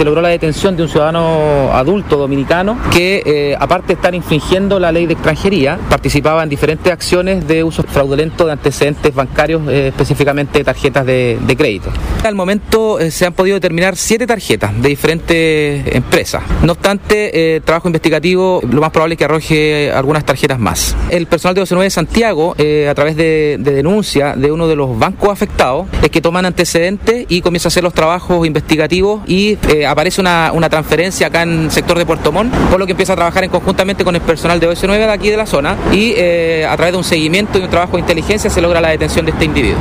se logró la detención de un ciudadano adulto dominicano que, eh, aparte de estar infringiendo la ley de extranjería, participaba en diferentes acciones de uso fraudulento de antecedentes bancarios, eh, específicamente tarjetas de, crédito. Al momento eh, se han podido determinar siete tarjetas de diferentes empresas. No obstante, el trabajo investigativo lo más probable es que arroje algunas tarjetas más. El personal de 29 de Santiago, a través de, de denuncia de uno de los bancos afectados, es que toman antecedentes y comienza a hacer los trabajos investigativos y eh, aparece una, una, transferencia acá en el sector de Puerto Montt, por lo que empieza a trabajar en conjuntamente con el personal de OS9 de aquí de la zona y eh, a través de un seguimiento y un trabajo de inteligencia se logra la detención de este individuo.